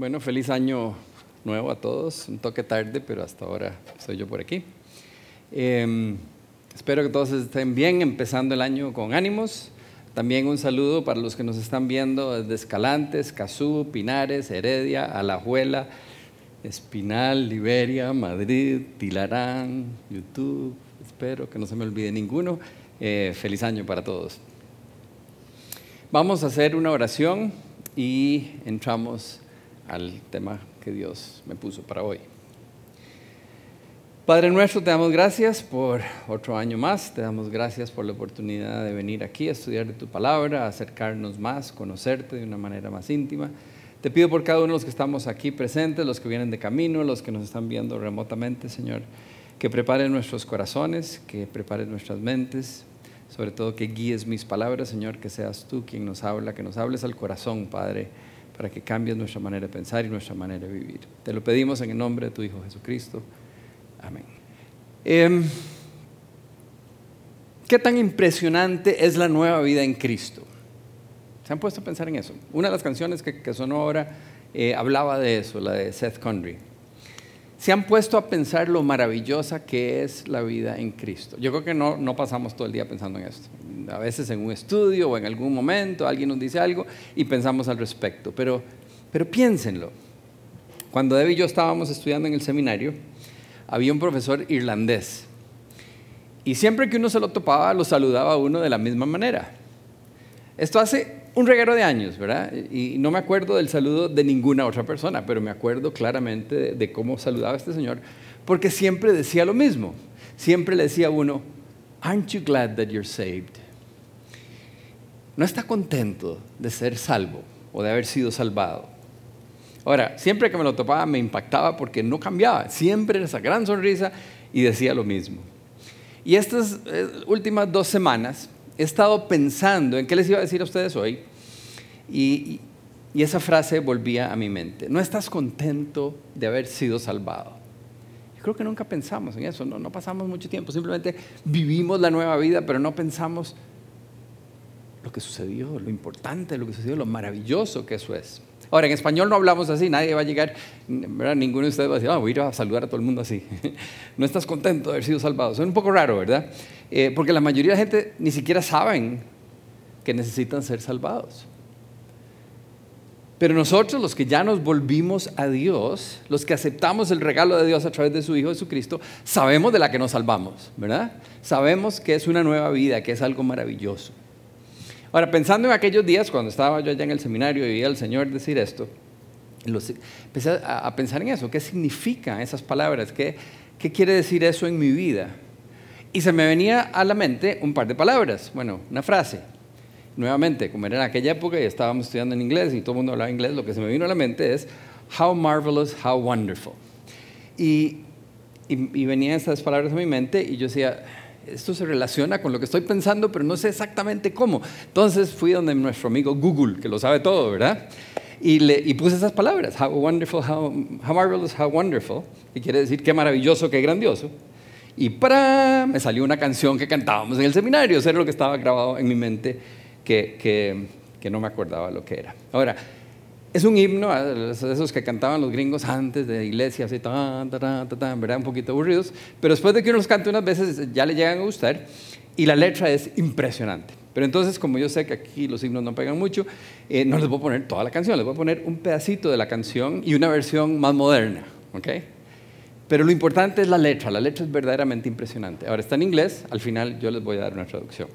Bueno, feliz año nuevo a todos. Un toque tarde, pero hasta ahora estoy yo por aquí. Em, espero que todos estén bien, empezando el año con ánimos. También un saludo para los que nos están viendo desde Escalantes, Cazú, Pinares, Heredia, Alajuela, Espinal, Liberia, Madrid, Tilarán, YouTube. Espero que no se me olvide ninguno. Eh, feliz año para todos. Vamos a hacer una oración y entramos al tema que Dios me puso para hoy. Padre nuestro, te damos gracias por otro año más, te damos gracias por la oportunidad de venir aquí a estudiar de tu palabra, acercarnos más, conocerte de una manera más íntima. Te pido por cada uno de los que estamos aquí presentes, los que vienen de camino, los que nos están viendo remotamente, Señor, que preparen nuestros corazones, que preparen nuestras mentes, sobre todo que guíes mis palabras, Señor, que seas tú quien nos habla, que nos hables al corazón, Padre para que cambies nuestra manera de pensar y nuestra manera de vivir. Te lo pedimos en el nombre de tu Hijo Jesucristo. Amén. Em, ¿Qué tan impresionante es la nueva vida en Cristo? ¿Se han puesto a pensar en eso? Una de las canciones que, sonó ahora eh, hablaba de eso, la de Seth Conry. ¿Se han puesto a pensar lo maravillosa que es la vida en Cristo? Yo creo que no, no pasamos todo el día pensando en esto a veces en un estudio o en algún momento alguien nos dice algo y pensamos al respecto. Pero, pero piénsenlo. Cuando Debbie y yo estábamos estudiando en el seminario, había un profesor irlandés. Y siempre que uno se lo topaba, lo saludaba a uno de la misma manera. Esto hace un reguero de años, ¿verdad? Y no me acuerdo del saludo de ninguna otra persona, pero me acuerdo claramente de, cómo saludaba a este señor, porque siempre decía lo mismo. Siempre le decía a uno, Aren't you glad that you're saved? no está contento de ser salvo o de haber sido salvado. Ahora, siempre que me lo topaba me impactaba porque no cambiaba, siempre esa gran sonrisa y decía lo mismo. Y estas eh, últimas dos semanas he estado pensando en qué les iba a decir a ustedes hoy y, esa frase volvía a mi mente. No estás contento de haber sido salvado. Creo que nunca pensamos en eso, no, no pasamos mucho tiempo, simplemente vivimos la nueva vida, pero no pensamos lo que sucedió, lo importante, lo que sucedió, lo maravilloso que eso es. Ahora, en español no hablamos así, nadie va a llegar, ¿verdad? ninguno de ustedes va a decir, ah, voy a ir a saludar a todo el mundo así. no estás contento de haber sido salvado. Es un poco raro, ¿verdad? Eh, porque la mayoría de la gente ni siquiera saben que necesitan ser salvados. Pero nosotros, los que ya nos volvimos a Dios, los que aceptamos el regalo de Dios a través de su Hijo Jesucristo, sabemos de la que nos salvamos, ¿verdad? Sabemos que es una nueva vida, que es algo maravilloso. Ahora, pensando en aquellos días, cuando estaba yo allá en el seminario y oía al Señor decir esto, empecé a, pensar en eso, ¿qué significan esas palabras? ¿Qué, ¿Qué quiere decir eso en mi vida? Y se me venía a la mente un par de palabras, bueno, una frase. Nuevamente, como era en aquella época y estábamos estudiando en inglés y todo el mundo hablaba inglés, lo que se me vino a la mente es How marvelous, how wonderful. Y, y, y venían estas palabras a mi mente y yo decía, esto se relaciona con lo que estoy pensando, pero no sé exactamente cómo. Entonces fui donde nuestro amigo Google, que lo sabe todo, ¿verdad? Y, le, puse esas palabras, how wonderful, how, marvelous, how wonderful, que quiere decir qué maravilloso, qué grandioso. Y para me salió una canción que cantábamos en el seminario, eso era lo que estaba grabado en mi mente, que no me acordaba lo que era. Ahora, es un himno, esos que cantaban los gringos antes de la iglesia, así, tan, tan, tan, ¿verdad? Un poquito aburridos, pero después de que uno los cante unas veces ya le llegan a gustar y la letra es impresionante. Pero entonces, como yo sé que aquí los himnos no pegan mucho, eh, no les voy a poner toda la canción, les voy a poner un pedacito de la canción y una versión más moderna, ¿ok? Pero lo importante es la letra, la letra es verdaderamente impresionante. Ahora está en inglés, al final yo les voy a dar una traducción.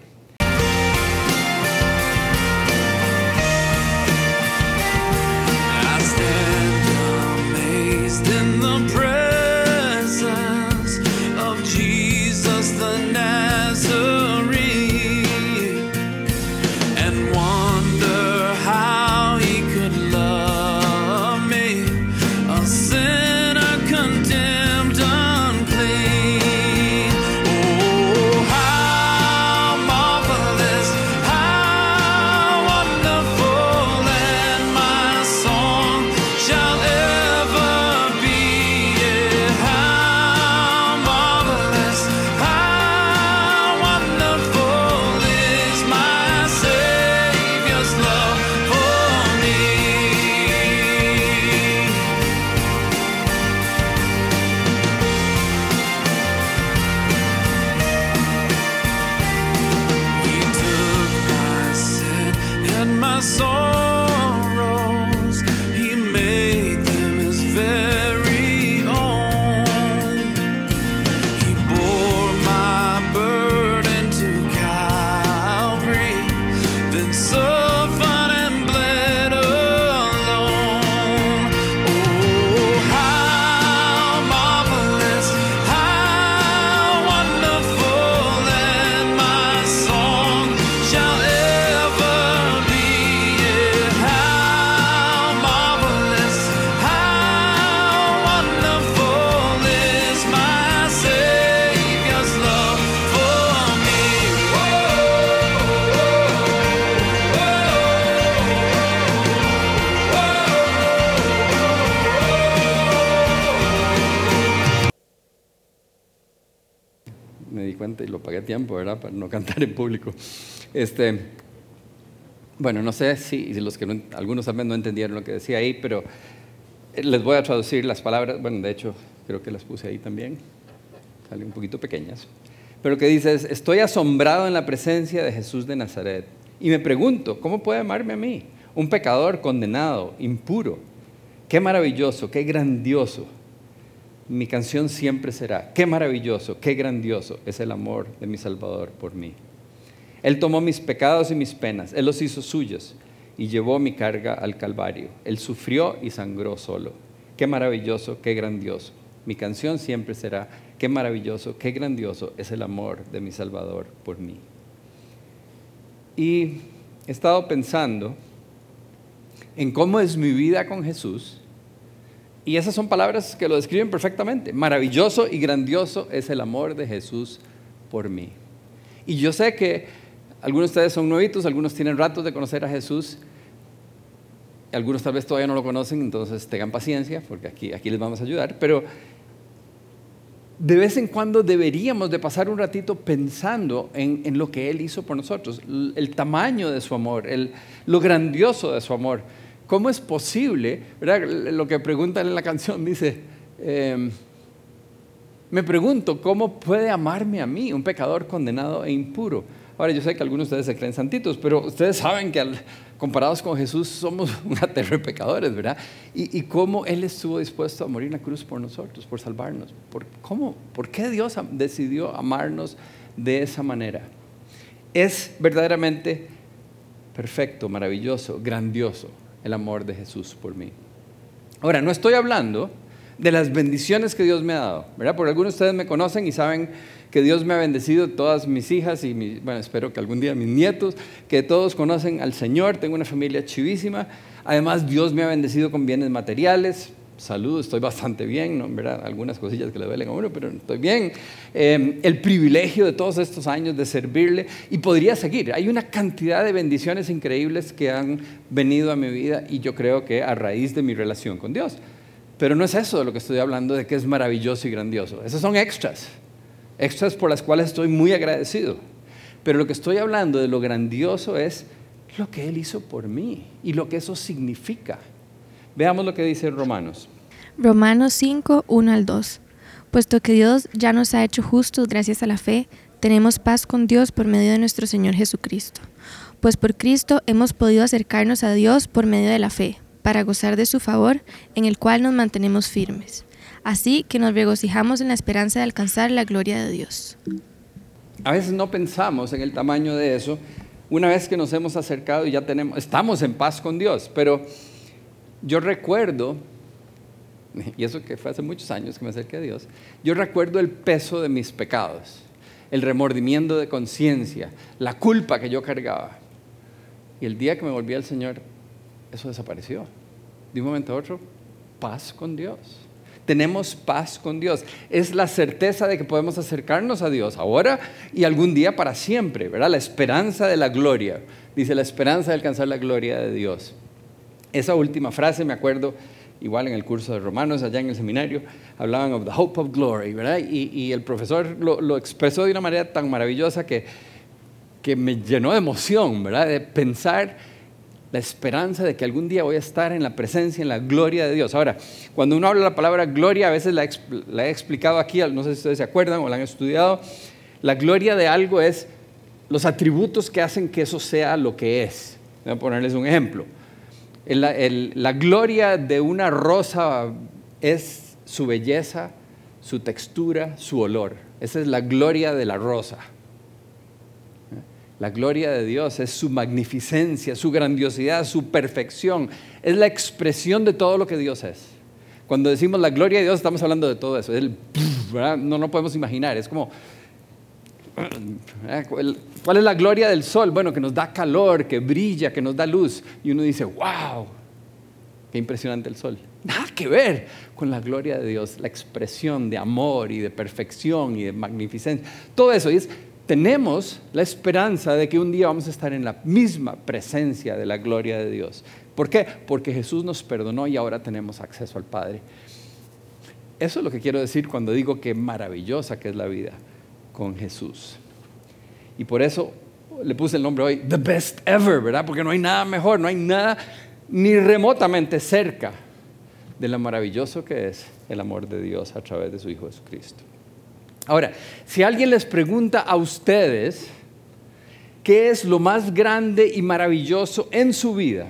stand amazed in the presence. Pagué tiempo, ¿verdad? Para no cantar en público. Este, bueno, no sé si los que algunos también no entendieron lo que decía ahí, pero les voy a traducir las palabras. Bueno, de hecho, creo que las puse ahí también. Salen un poquito pequeñas. Pero que dice, estoy asombrado en la presencia de Jesús de Nazaret. Y me pregunto, ¿cómo puede amarme a mí? Un pecador condenado, impuro. Qué maravilloso, qué grandioso mi canción siempre será, qué maravilloso, qué grandioso es el amor de mi Salvador por mí. Él tomó mis pecados y mis penas, Él los hizo suyos y llevó mi carga al Calvario. Él sufrió y sangró solo. Qué maravilloso, qué grandioso. Mi canción siempre será, qué maravilloso, qué grandioso es el amor de mi Salvador por mí. Y he estado pensando en cómo es mi vida con Jesús y esas son palabras que lo describen perfectamente. Maravilloso y grandioso es el amor de Jesús por mí. Y yo sé que algunos de ustedes son nuevitos, algunos tienen ratos de conocer a Jesús, algunos tal vez todavía no lo conocen, entonces tengan paciencia, porque aquí, aquí les vamos a ayudar, pero de vez en cuando deberíamos de pasar un ratito pensando en, lo que Él hizo por nosotros, el, tamaño de su amor, el, lo grandioso de su amor. ¿Cómo es posible? Lo que preguntan en la canción dice, em, me pregunto, ¿cómo puede amarme a mí, un pecador condenado e impuro? Ahora, yo sé que algunos de ustedes se creen santitos, pero ustedes saben que comparados con Jesús somos una de pecadores, ¿verdad? Y, cómo Él estuvo dispuesto a morir en la cruz por nosotros, por salvarnos. ¿Por, ¿Cómo? ¿Por qué Dios decidió amarnos de esa manera? Es verdaderamente perfecto, maravilloso, grandioso el amor de Jesús por mí. Ahora, no estoy hablando de las bendiciones que Dios me ha dado, ¿verdad? Porque algunos de ustedes me conocen y saben que Dios me ha bendecido, todas mis hijas y, bueno, espero que algún día mis nietos, que todos conocen al Señor, tengo una familia chivísima. Además, Dios me ha bendecido con bienes materiales, salud, estoy bastante bien, ¿no? ¿verdad? algunas cosillas que le duelen a uno, pero estoy bien. Em, el privilegio de todos estos años de servirle y podría seguir. Hay una cantidad de bendiciones increíbles que han venido a mi vida y yo creo que a raíz de mi relación con Dios. Pero no es eso de lo que estoy hablando, de que es maravilloso y grandioso. Esos son extras, extras por las cuales estoy muy agradecido. Pero lo que estoy hablando de lo grandioso es lo que Él hizo por mí y lo que eso significa. Veamos lo que dice Romanos. Romanos 5, 1 al 2. Puesto que Dios ya nos ha hecho justos gracias a la fe, tenemos paz con Dios por medio de nuestro Señor Jesucristo. Pues por Cristo hemos podido acercarnos a Dios por medio de la fe, para gozar de su favor, en el cual nos mantenemos firmes. Así que nos regocijamos en la esperanza de alcanzar la gloria de Dios. A veces no pensamos en el tamaño de eso, una vez que nos hemos acercado y ya tenemos, estamos en paz con Dios, pero yo recuerdo, y eso que fue hace muchos años que me acerqué a Dios, yo recuerdo el peso de mis pecados, el remordimiento de conciencia, la culpa que yo cargaba. Y el día que me volví al Señor, eso desapareció. De un momento a otro, paz con Dios. Tenemos paz con Dios. Es la certeza de que podemos acercarnos a Dios ahora y algún día para siempre, ¿verdad? La esperanza de la gloria. Dice la esperanza de alcanzar la gloria de Dios. Esa última frase me acuerdo, igual en el curso de Romanos, allá en el seminario, hablaban of the hope of glory, ¿verdad? Y, el profesor lo, expresó de una manera tan maravillosa que, que me llenó de emoción, ¿verdad? De pensar la esperanza de que algún día voy a estar en la presencia, en la gloria de Dios. Ahora, cuando uno habla la palabra gloria, a veces la, la he explicado aquí, no sé si ustedes se acuerdan o la han estudiado, la gloria de algo es los atributos que hacen que eso sea lo que es. Voy a ponerles un ejemplo la gloria de una rosa es su belleza, su textura, su olor. Esa es la gloria de la rosa. La gloria de Dios es su magnificencia, su grandiosidad, su perfección. Es la expresión de todo lo que Dios es. Cuando decimos la gloria de Dios estamos hablando de todo eso. no lo podemos imaginar. Es como ¿Cuál es la gloria del sol? Bueno, que nos da calor, que brilla, que nos da luz. Y uno dice, wow, qué impresionante el sol. Nada que ver con la gloria de Dios, la expresión de amor y de perfección y de magnificencia. Todo eso. Y es, tenemos la esperanza de que un día vamos a estar en la misma presencia de la gloria de Dios. ¿Por qué? Porque Jesús nos perdonó y ahora tenemos acceso al Padre. Eso es lo que quiero decir cuando digo que maravillosa que es la vida con Jesús. Y por eso le puse el nombre hoy, The Best Ever, ¿verdad? Porque no hay nada mejor, no hay nada ni remotamente cerca de lo maravilloso que es el amor de Dios a través de su Hijo Jesucristo. Ahora, si alguien les pregunta a ustedes qué es lo más grande y maravilloso en su vida,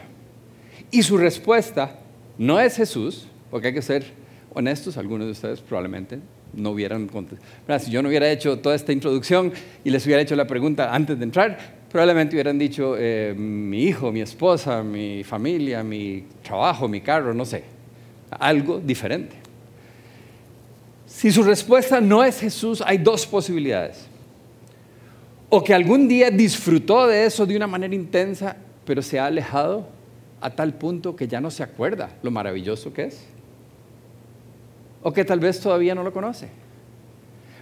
y su respuesta no es Jesús, porque hay que ser honestos, algunos de ustedes probablemente no hubieran contestado. Si yo no hubiera hecho toda esta introducción y les hubiera hecho la pregunta antes de entrar, probablemente hubieran dicho eh, mi hijo, mi esposa, mi familia, mi trabajo, mi carro, no sé, algo diferente. Si su respuesta no es Jesús, hay dos posibilidades. O que algún día disfrutó de eso de una manera intensa, pero se ha alejado a tal punto que ya no se acuerda lo maravilloso que es. O que tal vez todavía no lo conoce.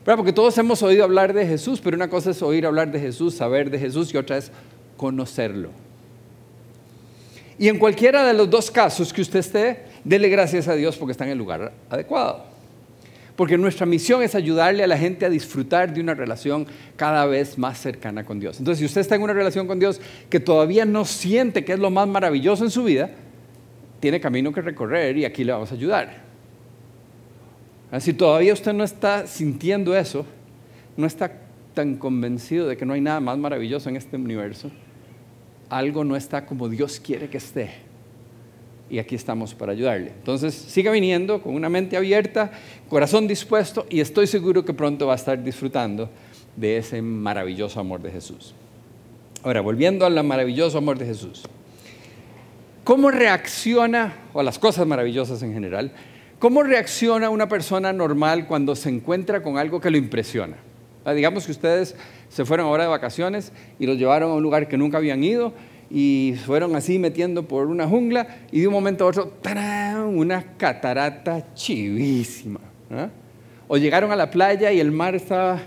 Porque todos hemos oído hablar de Jesús, pero una cosa es oír hablar de Jesús, saber de Jesús, y otra es conocerlo. Y en cualquiera de los dos casos que usted esté, dele gracias a Dios porque está en el lugar adecuado porque nuestra misión es ayudarle a la gente a disfrutar de una relación cada vez más cercana con Dios. Entonces, si usted está en una relación con Dios que todavía no siente que es lo más maravilloso en su vida, tiene camino que recorrer y aquí le vamos a ayudar. Si todavía usted no está sintiendo eso, no está tan convencido de que no hay nada más maravilloso en este universo, algo no está como Dios quiere que esté y aquí estamos para ayudarle. Entonces, siga viniendo con una mente abierta, corazón dispuesto y estoy seguro que pronto va a estar disfrutando de ese maravilloso amor de Jesús. Ahora, volviendo al maravilloso amor de Jesús. ¿Cómo reacciona, o a las cosas maravillosas en general, cómo reacciona una persona normal cuando se encuentra con algo que lo impresiona? Ah, digamos que ustedes se fueron ahora de vacaciones y los llevaron a un lugar que nunca habían ido y fueron así metiendo por una jungla y de un momento a otro, ¡tarán! una catarata chivísima. ¿ah? O llegaron a la playa y el mar estaba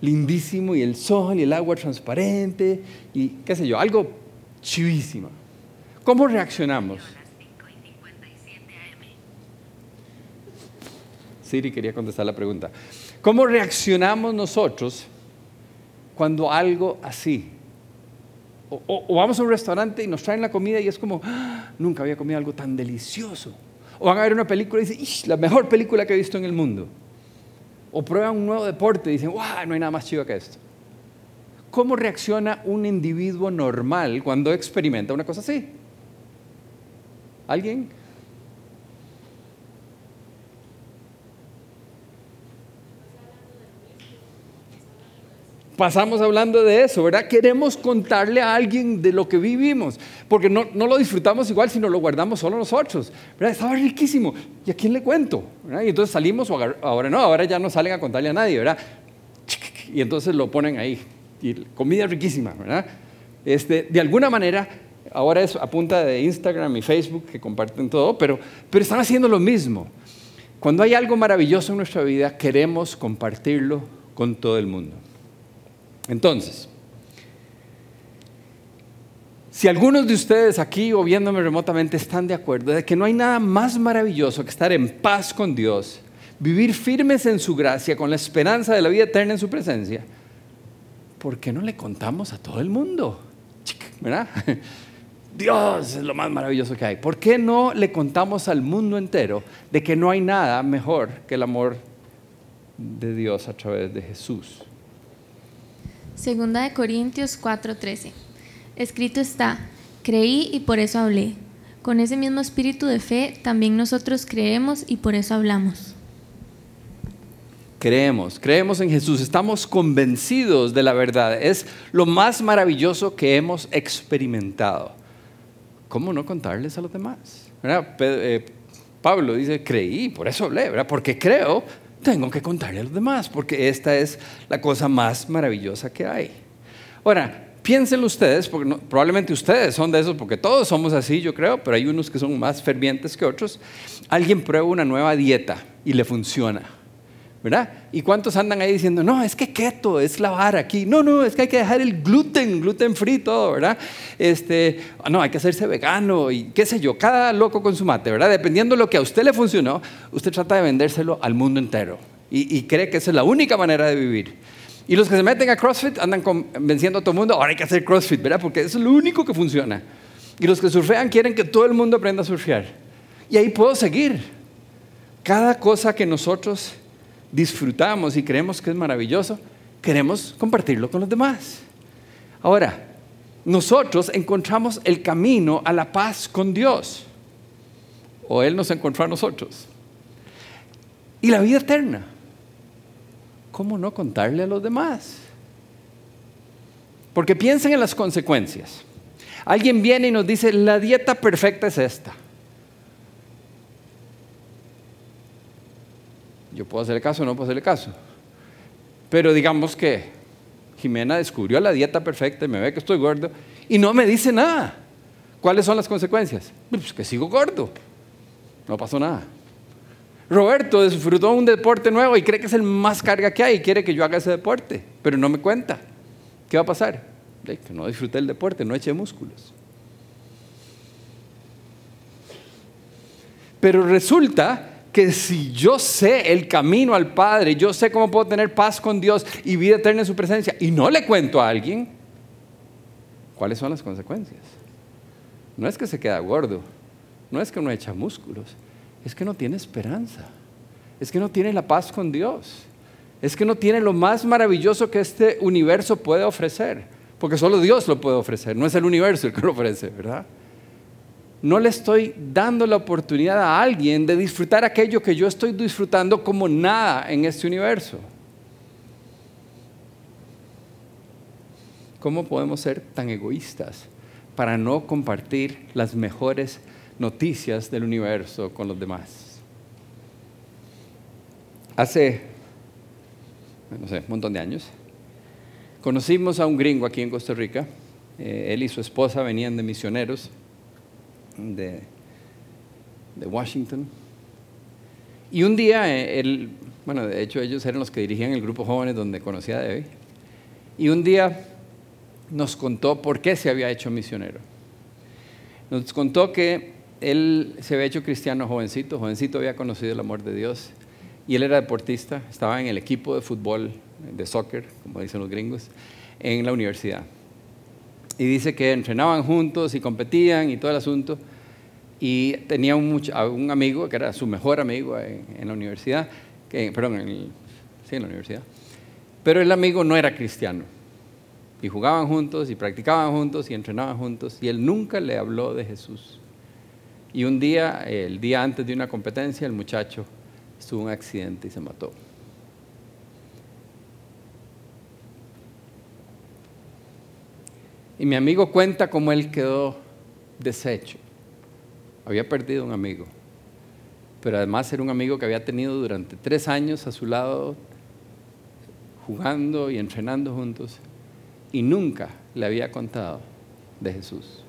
lindísimo y el sol y el agua transparente y qué sé yo, algo chivísimo. ¿Cómo reaccionamos? Siri quería contestar la pregunta. ¿Cómo reaccionamos nosotros cuando algo así o, vamos a un restaurante y nos traen la comida y es como, ah, nunca había comido algo tan delicioso. O van a ver una película y dicen, la mejor película que he visto en el mundo. O prueban un nuevo deporte y dicen, wow, no hay nada más chido que esto. ¿Cómo reacciona un individuo normal cuando experimenta una cosa así? ¿Alguien? Pasamos hablando de eso, ¿verdad? Queremos contarle a alguien de lo que vivimos, porque no, lo disfrutamos igual si no lo guardamos solo nosotros, ¿verdad? Estaba riquísimo, ¿y a quién le cuento? Y entonces salimos, o ahora no, ahora ya no salen a contarle a nadie, ¿verdad? Y entonces lo ponen ahí, y comida riquísima, ¿verdad? Este, de alguna manera, ahora es a punta de Instagram y Facebook que comparten todo, pero, pero están haciendo lo mismo. Cuando hay algo maravilloso en nuestra vida, queremos compartirlo con todo el mundo. Entonces, si algunos de ustedes aquí o viéndome remotamente están de acuerdo de que no hay nada más maravilloso que estar en paz con Dios, vivir firmes en su gracia con la esperanza de la vida eterna en su presencia, ¿por qué no le contamos a todo el mundo? ¿Verdad? Dios es lo más maravilloso que hay. ¿Por qué no le contamos al mundo entero de que no hay nada mejor que el amor de Dios a través de Jesús? Segunda de Corintios 4:13. Escrito está, creí y por eso hablé. Con ese mismo espíritu de fe también nosotros creemos y por eso hablamos. Creemos, creemos en Jesús, estamos convencidos de la verdad. Es lo más maravilloso que hemos experimentado. ¿Cómo no contarles a los demás? Eh, Pablo dice, creí, por eso hablé, ¿verdad? porque creo tengo que contarle a los demás, porque esta es la cosa más maravillosa que hay. Ahora, piénsenlo ustedes, porque probablemente ustedes son de esos, porque todos somos así, yo creo, pero hay unos que son más fervientes que otros. Alguien prueba una nueva dieta y le funciona. ¿Verdad? ¿Y cuántos andan ahí diciendo, no, es que keto, es la vara aquí? No, no, es que hay que dejar el gluten, gluten free, todo, ¿verdad? Este, no, hay que hacerse vegano y qué sé yo, cada loco con su mate, ¿verdad? Dependiendo de lo que a usted le funcionó, usted trata de vendérselo al mundo entero y, y cree que esa es la única manera de vivir. Y los que se meten a CrossFit andan convenciendo a todo el mundo, ahora hay que hacer CrossFit, ¿verdad? Porque es lo único que funciona. Y los que surfean quieren que todo el mundo aprenda a surfear. Y ahí puedo seguir. Cada cosa que nosotros disfrutamos y creemos que es maravilloso, queremos compartirlo con los demás. Ahora, nosotros encontramos el camino a la paz con Dios. O Él nos encontró a nosotros. Y la vida eterna. ¿Cómo no contarle a los demás? Porque piensen en las consecuencias. Alguien viene y nos dice, la dieta perfecta es esta. Yo puedo hacerle caso o no puedo hacerle caso. Pero digamos que Jimena descubrió la dieta perfecta y me ve que estoy gordo y no me dice nada. ¿Cuáles son las consecuencias? Pues que sigo gordo. No pasó nada. Roberto disfrutó un deporte nuevo y cree que es el más carga que hay y quiere que yo haga ese deporte, pero no me cuenta. ¿Qué va a pasar? Que no disfruté el deporte, no eché músculos. Pero resulta que si yo sé el camino al Padre, yo sé cómo puedo tener paz con Dios y vida eterna en su presencia, y no le cuento a alguien, ¿cuáles son las consecuencias? No es que se queda gordo, no es que no echa músculos, es que no tiene esperanza, es que no tiene la paz con Dios, es que no tiene lo más maravilloso que este universo puede ofrecer, porque solo Dios lo puede ofrecer, no es el universo el que lo ofrece, ¿verdad? No le estoy dando la oportunidad a alguien de disfrutar aquello que yo estoy disfrutando como nada en este universo. ¿Cómo podemos ser tan egoístas para no compartir las mejores noticias del universo con los demás? Hace, no sé, un montón de años, conocimos a un gringo aquí en Costa Rica. Eh, él y su esposa venían de misioneros de, Washington. Y un día, eh, él, bueno, de hecho ellos eran los que dirigían el grupo jóvenes donde conocía a Debbie. Y un día nos contó por qué se había hecho misionero. Nos contó que él se había hecho cristiano jovencito, jovencito había conocido el amor de Dios y él era deportista, estaba en el equipo de fútbol, de soccer, como dicen los gringos, en la universidad y dice que entrenaban juntos y competían y todo el asunto. Y tenía un, amigo que era su mejor amigo en, la universidad, perdón, sí, en la universidad. Pero el amigo no era cristiano. Y jugaban juntos y practicaban juntos y entrenaban juntos. Y él nunca le habló de Jesús. Y un día, el día antes de una competencia, el muchacho tuvo un accidente y se mató. Y mi amigo cuenta cómo él quedó deshecho. Había perdido un amigo. Pero además era un amigo que había tenido durante tres años a su lado, jugando y entrenando juntos. Y nunca le había contado de Jesús.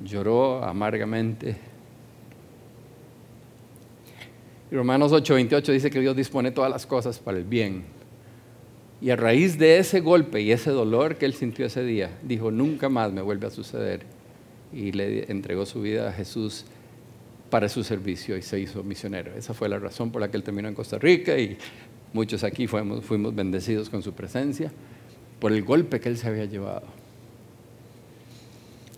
Lloró amargamente. Y Romanos 8:28 dice que Dios dispone todas las cosas para el bien y a raíz de ese golpe y ese dolor que él sintió ese día, dijo, nunca más me vuelve a suceder. Y le entregó su vida a Jesús para su servicio y se hizo misionero. Esa fue la razón por la que él terminó en Costa Rica y muchos aquí fuimos, bendecidos con su presencia por el golpe que él se había llevado.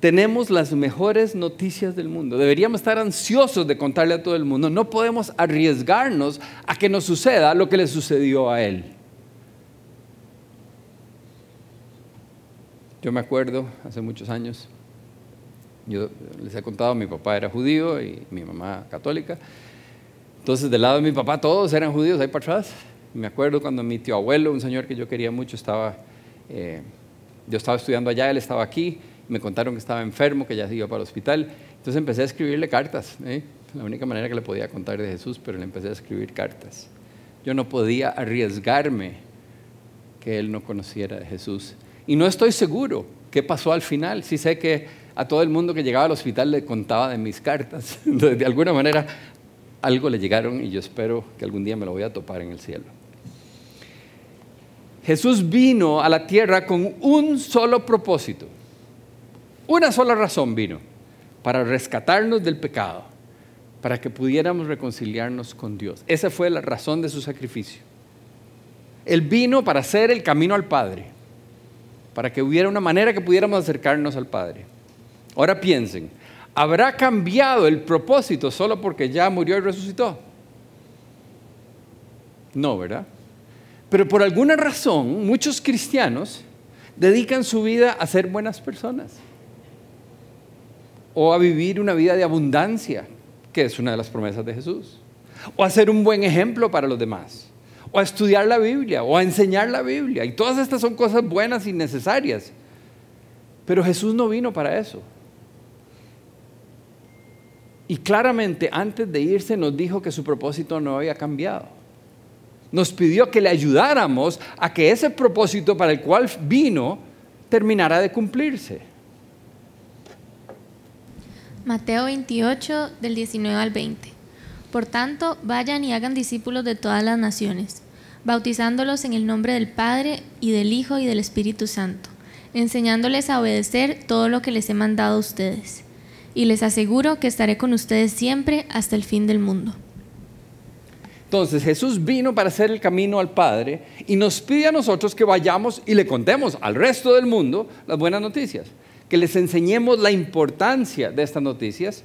Tenemos las mejores noticias del mundo. Deberíamos estar ansiosos de contarle a todo el mundo. No podemos arriesgarnos a que nos suceda lo que le sucedió a él. Yo me acuerdo, hace muchos años, yo les he contado, mi papá era judío y mi mamá católica. Entonces, del lado de mi papá todos eran judíos, ahí para atrás. me acuerdo cuando mi tío abuelo, un señor que yo quería mucho, estaba, eh, yo estaba estudiando allá, él estaba aquí, me contaron que estaba enfermo, que ya se iba para el hospital. Entonces empecé a escribirle cartas, ¿eh? la única manera que le podía contar de Jesús, pero le empecé a escribir cartas. Yo no podía arriesgarme que él no conociera de Jesús. Y no estoy seguro qué pasó al final. Sí sé que a todo el mundo que llegaba al hospital le contaba de mis cartas. de alguna manera algo le llegaron y yo espero que algún día me lo voy a topar en el cielo. Jesús vino a la tierra con un solo propósito. Una sola razón vino, para rescatarnos del pecado, para que pudiéramos reconciliarnos con Dios. Esa fue la razón de su sacrificio. Él vino para hacer el camino al Padre, para que hubiera una manera que pudiéramos acercarnos al Padre. Ahora piensen, ¿habrá cambiado el propósito solo porque ya murió y resucitó? No, ¿verdad? Pero por alguna razón muchos cristianos dedican su vida a ser buenas personas o a vivir una vida de abundancia, que es una de las promesas de Jesús, o a ser un buen ejemplo para los demás, o a estudiar la Biblia, o a enseñar la Biblia. Y todas estas son cosas buenas y necesarias. Pero Jesús no vino para eso. Y claramente antes de irse nos dijo que su propósito no había cambiado nos pidió que le ayudáramos a que ese propósito para el cual vino terminara de cumplirse. Mateo 28 del 19 al 20. Por tanto, vayan y hagan discípulos de todas las naciones, bautizándolos en el nombre del Padre y del Hijo y del Espíritu Santo, enseñándoles a obedecer todo lo que les he mandado a ustedes. Y les aseguro que estaré con ustedes siempre hasta el fin del mundo. Entonces Jesús vino para hacer el camino al Padre y nos pide a nosotros que vayamos y le contemos al resto del mundo las buenas noticias, que les enseñemos la importancia de estas noticias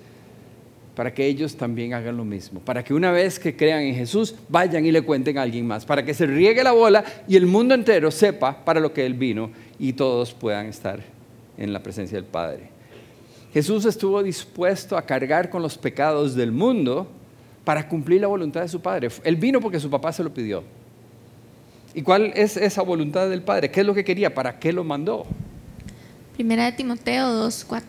para que ellos también hagan lo mismo, para que una vez que crean en Jesús vayan y le cuenten a alguien más, para que se riegue la bola y el mundo entero sepa para lo que Él vino y todos puedan estar en la presencia del Padre. Jesús estuvo dispuesto a cargar con los pecados del mundo para cumplir la voluntad de su Padre. Él vino porque su papá se lo pidió. ¿Y cuál es esa voluntad del Padre? ¿Qué es lo que quería? ¿Para qué lo mandó? Primera de Timoteo 2.4.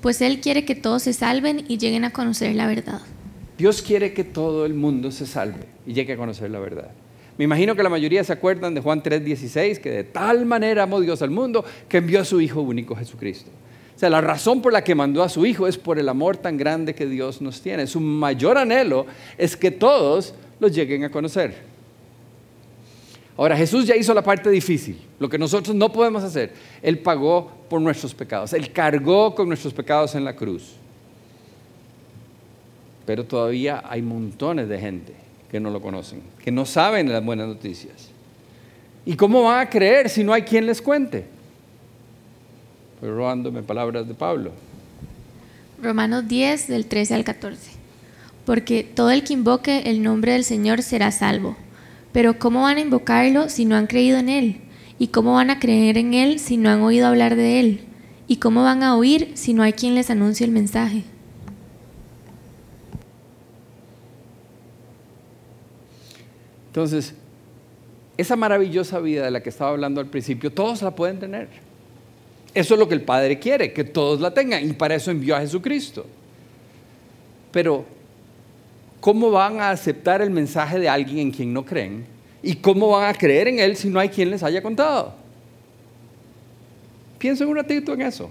Pues Él quiere que todos se salven y lleguen a conocer la verdad. Dios quiere que todo el mundo se salve y llegue a conocer la verdad. Me imagino que la mayoría se acuerdan de Juan 3:16, que de tal manera amó Dios al mundo que envió a su Hijo único Jesucristo. O sea, la razón por la que mandó a su Hijo es por el amor tan grande que Dios nos tiene. Su mayor anhelo es que todos los lleguen a conocer. Ahora, Jesús ya hizo la parte difícil, lo que nosotros no podemos hacer. Él pagó por nuestros pecados, Él cargó con nuestros pecados en la cruz. Pero todavía hay montones de gente que no lo conocen, que no saben las buenas noticias. ¿Y cómo van a creer si no hay quien les cuente? Estoy robándome palabras de Pablo. Romanos 10, del 13 al 14. Porque todo el que invoque el nombre del Señor será salvo. Pero ¿cómo van a invocarlo si no han creído en Él? ¿Y cómo van a creer en Él si no han oído hablar de Él? ¿Y cómo van a oír si no hay quien les anuncie el mensaje? Entonces, esa maravillosa vida de la que estaba hablando al principio, todos la pueden tener. Eso es lo que el Padre quiere, que todos la tengan. Y para eso envió a Jesucristo. Pero, ¿cómo van a aceptar el mensaje de alguien en quien no creen? ¿Y cómo van a creer en Él si no hay quien les haya contado? Piensen un ratito en eso.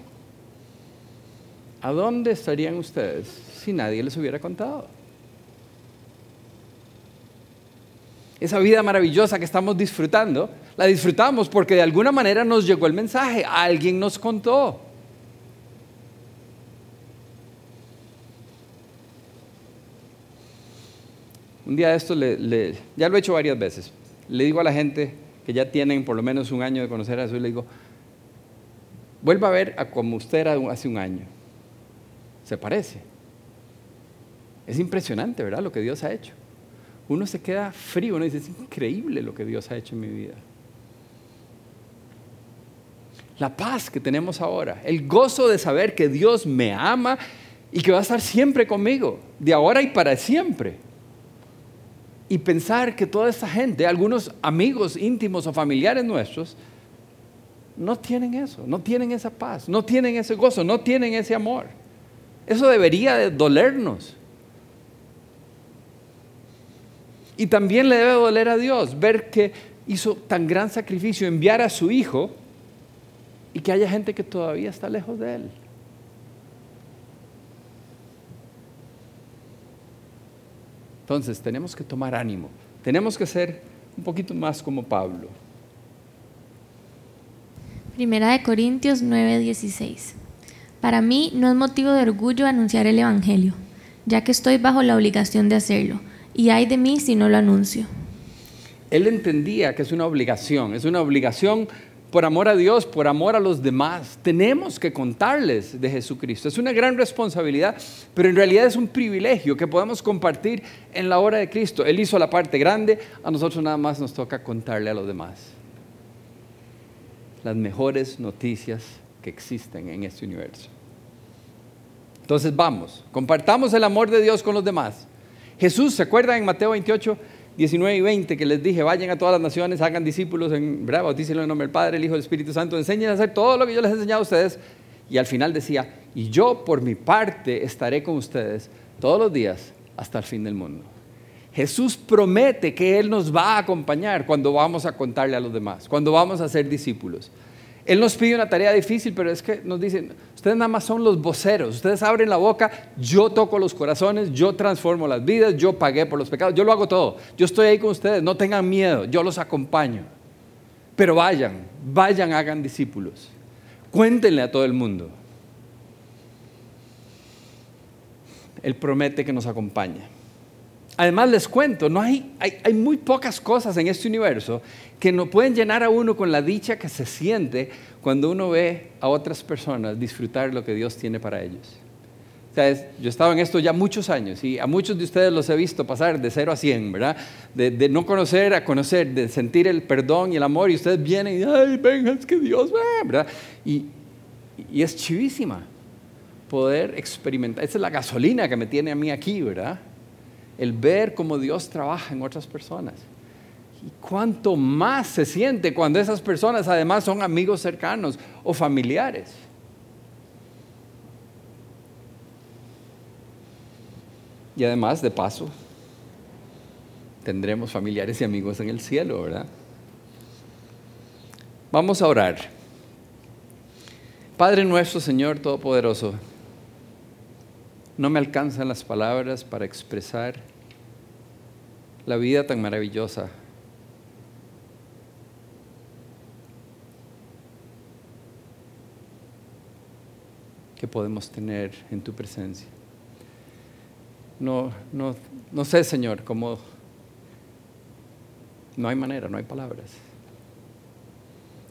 ¿A dónde estarían ustedes si nadie les hubiera contado? esa vida maravillosa que estamos disfrutando, la disfrutamos porque de alguna manera nos llegó el mensaje, alguien nos contó. Un día de esto, ya lo he hecho varias veces, le digo a la gente que ya tienen por lo menos un año de conocer a Jesús, le digo, vuelva a ver a como usted era hace un año. Se parece. Es impresionante, ¿verdad? Lo que Dios ha hecho uno se queda frío, uno dice, es increíble lo que Dios ha hecho en mi vida. La paz que tenemos ahora, el gozo de saber que Dios me ama y que va a estar siempre conmigo, de ahora y para siempre. Y pensar que toda esta gente, algunos amigos íntimos o familiares nuestros, no tienen eso, no tienen esa paz, no tienen ese gozo, no tienen ese amor. Eso debería de dolernos. Y también le debe doler a Dios ver que hizo tan gran sacrificio, enviar a su Hijo y que haya gente que todavía está lejos de Él. Entonces tenemos que tomar ánimo, tenemos que ser un poquito más como Pablo. Primera de Corintios 9:16. Para mí no es motivo de orgullo anunciar el Evangelio, ya que estoy bajo la obligación de hacerlo y hay de mí si no lo anuncio. Él entendía que es una obligación, es una obligación por amor a Dios, por amor a los demás. Tenemos que contarles de Jesucristo. Es una gran responsabilidad, pero en realidad es un privilegio que podemos compartir en la hora de Cristo. Él hizo la parte grande, a nosotros nada más nos toca contarle a los demás las mejores noticias que existen en este universo. Entonces vamos, compartamos el amor de Dios con los demás. Jesús, ¿se acuerdan en Mateo 28? 19 y 20 que les dije, vayan a todas las naciones, hagan discípulos, en, bautícenlo en nombre del Padre, el Hijo y del Espíritu Santo, enseñen a hacer todo lo que yo les he enseñado a ustedes. Y al final decía, y yo por mi parte estaré con ustedes todos los días hasta el fin del mundo. Jesús promete que Él nos va a acompañar cuando vamos a contarle a los demás, cuando vamos a ser discípulos. Él nos pide una tarea difícil, pero es que nos dicen, ustedes nada más son los voceros, ustedes abren la boca, yo toco los corazones, yo transformo las vidas, yo pagué por los pecados, yo lo hago todo, yo estoy ahí con ustedes, no tengan miedo, yo los acompaño. Pero vayan, vayan, hagan discípulos, cuéntenle a todo el mundo. Él promete que nos acompaña. Además les cuento, no hay, hay, muy pocas cosas en este universo que no pueden llenar a uno con la dicha que se siente cuando uno ve a otras personas disfrutar lo que Dios tiene para ellos. yo he estado en esto ya muchos años y a muchos de ustedes los he visto pasar de cero a cien, ¿verdad? De, no conocer a conocer, de sentir el perdón y el amor y ustedes vienen y, ay, venga, es que Dios, ¿verdad? Y, y es chivísima poder experimentar. Esa es la gasolina que me tiene a mí aquí, ¿verdad? El ver cómo Dios trabaja en otras personas. Y cuánto más se siente cuando esas personas además son amigos cercanos o familiares. Y además, de paso, tendremos familiares y amigos en el cielo, ¿verdad? Vamos a orar. Padre nuestro, Señor Todopoderoso, no me alcanzan las palabras para expresar la vida tan maravillosa. que podemos tener en tu presencia. No, no, no sé, Señor, cómo... No hay manera, no hay palabras.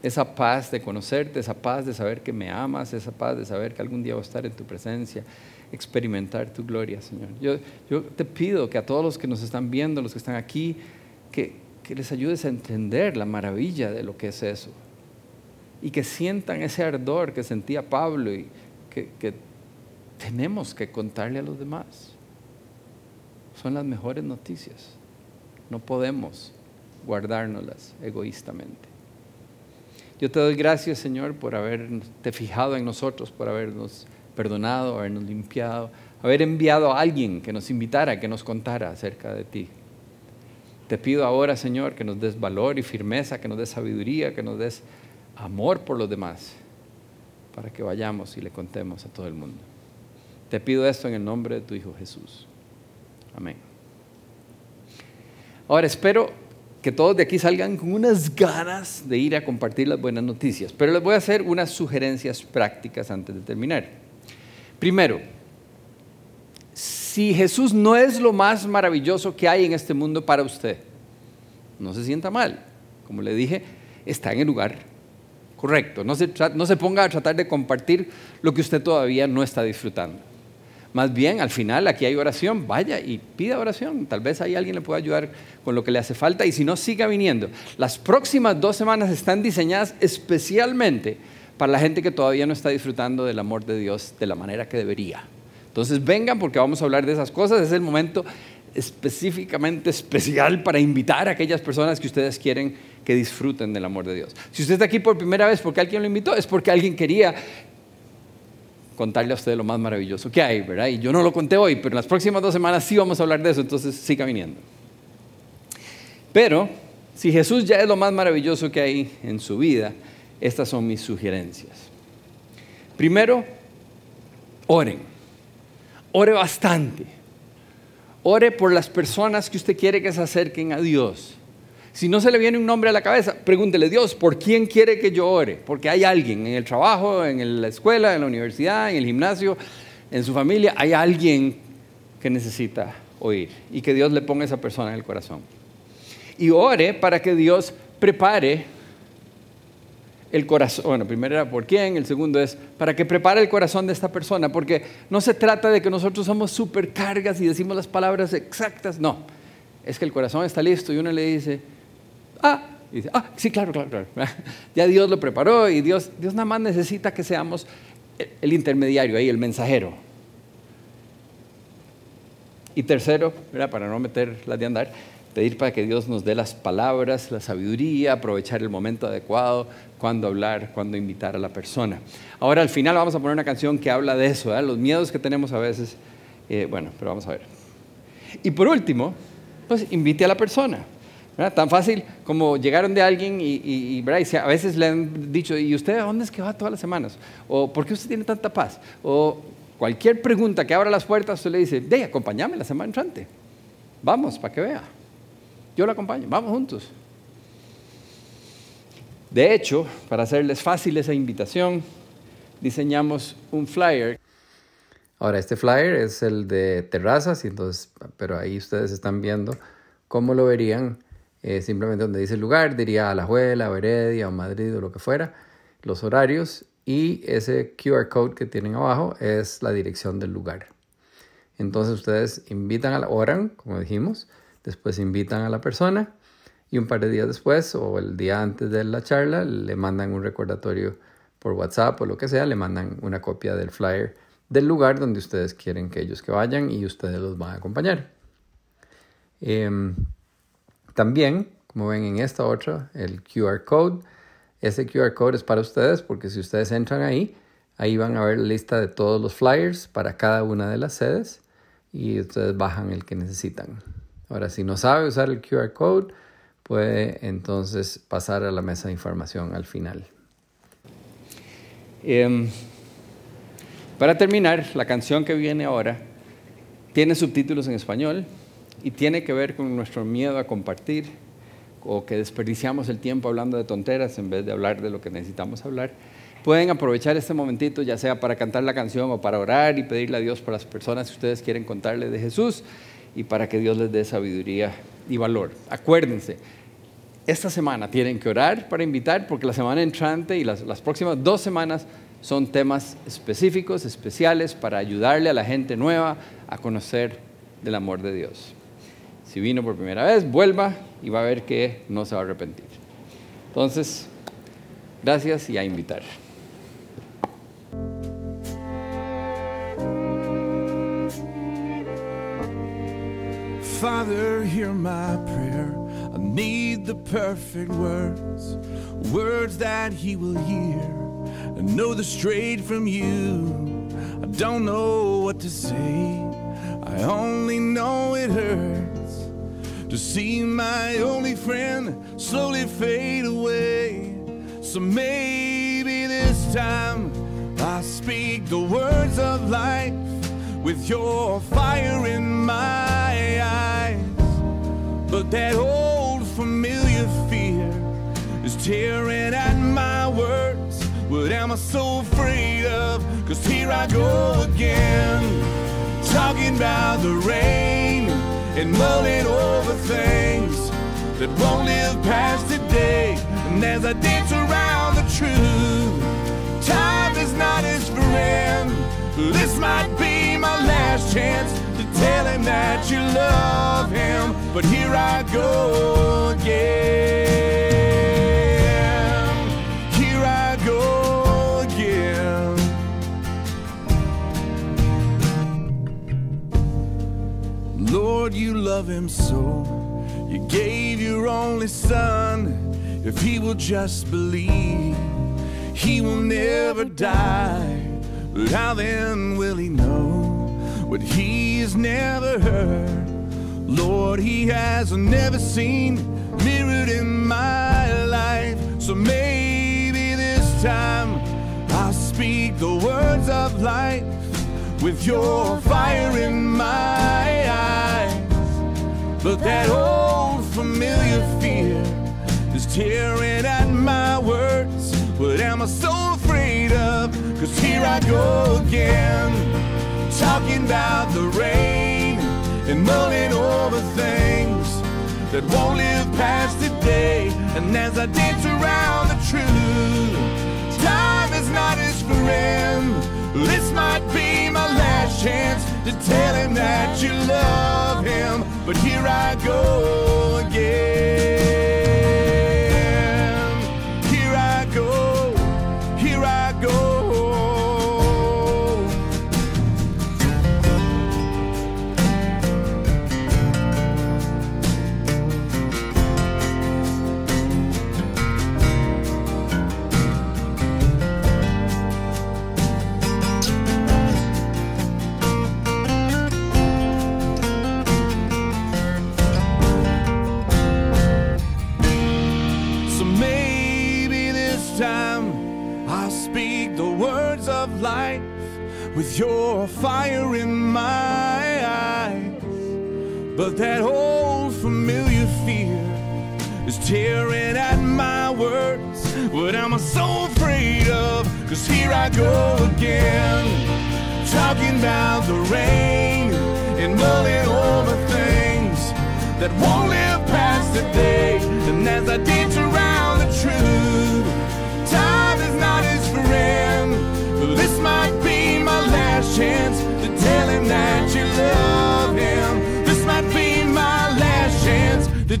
Esa paz de conocerte, esa paz de saber que me amas, esa paz de saber que algún día voy a estar en tu presencia, experimentar tu gloria, Señor. Yo, te pido que a todos los que nos están viendo, los que están aquí, que, que les ayudes a entender la maravilla de lo que es eso. Y que sientan ese ardor que sentía Pablo y que, que tenemos que contarle a los demás. Son las mejores noticias. No podemos guardárnoslas egoístamente. Yo te doy gracias, Señor, por haberte fijado en nosotros, por habernos perdonado, habernos limpiado, haber enviado a alguien que nos invitara, que nos contara acerca de ti. Te pido ahora, Señor, que nos des valor y firmeza, que nos des sabiduría, que nos des amor por los demás, para que vayamos y le contemos a todo el mundo. Te pido esto en el nombre de tu Hijo Jesús. Amén. Ahora espero que todos de aquí salgan con unas ganas de ir a compartir las buenas noticias, pero les voy a hacer unas sugerencias prácticas antes de terminar. Primero, si Jesús no es lo más maravilloso que hay en este mundo para usted, no se sienta mal. Como le dije, está en el lugar correcto. No se, ponga a tratar de compartir lo que usted todavía no está disfrutando. Más bien, al final, aquí hay oración, vaya y pida oración. Tal vez ahí alguien le pueda ayudar con lo que le hace falta y si no, siga viniendo. Las próximas dos semanas están diseñadas especialmente para la gente que todavía no está disfrutando del amor de Dios de la manera que debería. Entonces vengan porque vamos a hablar de esas cosas. Es el momento específicamente especial para invitar a aquellas personas que ustedes quieren que disfruten del amor de Dios. Si usted está aquí por primera vez porque alguien lo invitó, es porque alguien quería contarle a usted lo más maravilloso que hay, ¿verdad? Y yo no lo conté hoy, pero en las próximas dos semanas sí vamos a hablar de eso, entonces siga viniendo. Pero si Jesús ya es lo más maravilloso que hay en su vida, estas son mis sugerencias. Primero, oren. Ore bastante. Ore por las personas que usted quiere que se acerquen a Dios. Si no se le viene un nombre a la cabeza, pregúntele, Dios, ¿por quién quiere que yo ore? Porque hay alguien en el trabajo, en la escuela, en la universidad, en el gimnasio, en su familia, hay alguien que necesita oír y que Dios le ponga a esa persona en el corazón. y ore para que Dios prepare el corazón. Bueno, primero era por quién, el segundo es para que prepare el corazón de esta persona, porque no se trata de que nosotros somos supercargas y decimos las palabras exactas, no. Es que el corazón está listo y uno le dice, ah, dice, ah, sí, claro, claro, claro. ya Dios lo preparó y Dios, Dios nada más necesita que seamos el intermediario ahí, el mensajero. Y tercero, para no meter la de andar, pedir para que Dios nos dé las palabras, la sabiduría, aprovechar el momento adecuado, cuándo hablar, cuándo invitar a la persona. Ahora al final vamos a poner una canción que habla de eso, los miedos que tenemos a veces. Eh, bueno, pero vamos a ver. Y por último, pues invite a la persona. Tan fácil como llegaron de alguien y, y, a veces le han dicho, ¿y usted a dónde es que va todas las semanas? ¿O por qué usted tiene tanta paz? O cualquier pregunta que abra las puertas, usted le dice, de, acompáñame la semana entrante. Vamos, para que vea. Yo lo acompaño, vamos juntos. De hecho, para hacerles fácil esa invitación, diseñamos un flyer. Ahora, este flyer es el de terrazas, entonces, pero ahí ustedes están viendo cómo lo verían eh, simplemente donde dice el lugar, diría a La Juela, o Heredia, o Madrid, o lo que fuera, los horarios, y ese QR code que tienen abajo es la dirección del lugar. Entonces ustedes invitan a la, oran, como dijimos, después invitan a la persona y un par de días después o el día antes de la charla le mandan un recordatorio por WhatsApp o lo que sea, le mandan una copia del flyer del lugar donde ustedes quieren que ellos que vayan y ustedes los van a acompañar. Em, también, como ven en esta otra, el QR code. Ese QR code es para ustedes porque si ustedes entran ahí, ahí van a ver la lista de todos los flyers para cada una de las sedes y ustedes bajan el que necesitan. Ahora, si no sabe usar el QR code, puede entonces pasar a la mesa de información al final. Em, para terminar, la canción que viene ahora tiene subtítulos en español y tiene que ver con nuestro miedo a compartir o que desperdiciamos el tiempo hablando de tonteras en vez de hablar de lo que necesitamos hablar, pueden aprovechar este momentito ya sea para cantar la canción o para orar y pedirle a Dios por las personas que ustedes quieren contarle de Jesús y para que Dios les dé sabiduría y valor. Acuérdense, esta semana tienen que orar para invitar porque la semana entrante y las, las próximas dos semanas son temas específicos, especiales para ayudarle a la gente nueva a conocer del amor de Dios. Si vino por primera vez, vuelva y va a ver que no se va a arrepentir. Entonces, gracias y a invitar. Father, hear my prayer. I need the perfect words, words that He will hear and know the straight from you. I don't know what to say, I only know it hurts to see my only friend slowly fade away. So maybe this time I speak the words of life with your fire in eyes. But that old familiar fear is tearing at my words. What am I so afraid of? Cause here I go again, talking about the rain and mulling over things that won't live past today. And as I dance around the truth, time is not his friend. This might be my last chance tell him that you love him. But here I go again. Here I go again. Lord, you love him so. You gave your only son. If he will just believe, he will never die. But how then will he know what he's never heard? Lord, he has never seen mirrored in my life. So maybe this time I'll speak the words of life with your fire in my eyes. But that old familiar fear is tearing at my words. What am I so afraid of? Cause here I go again, talking about the rain and mulling over things that won't live past today. And as I dance around the truth, time is not his friend. This might be my last chance to tell him that you love him. But here I go again. With your fire in my eyes. But that old familiar fear is tearing at my words. What am I so afraid of? Cause here I go again, talking about the rain and mulling over things that won't live past today. And as I dance around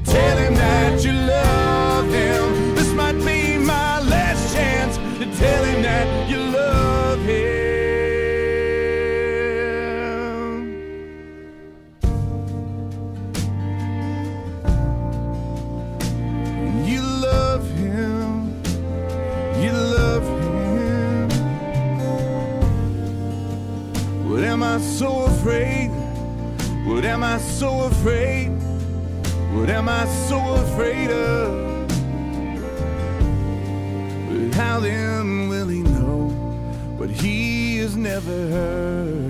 tell him that you love him. This might be my last chance to tell him that you love him. You love him. You love him. What am I so afraid? What am I so afraid? What am I so afraid of? But how then will he know what he has never heard?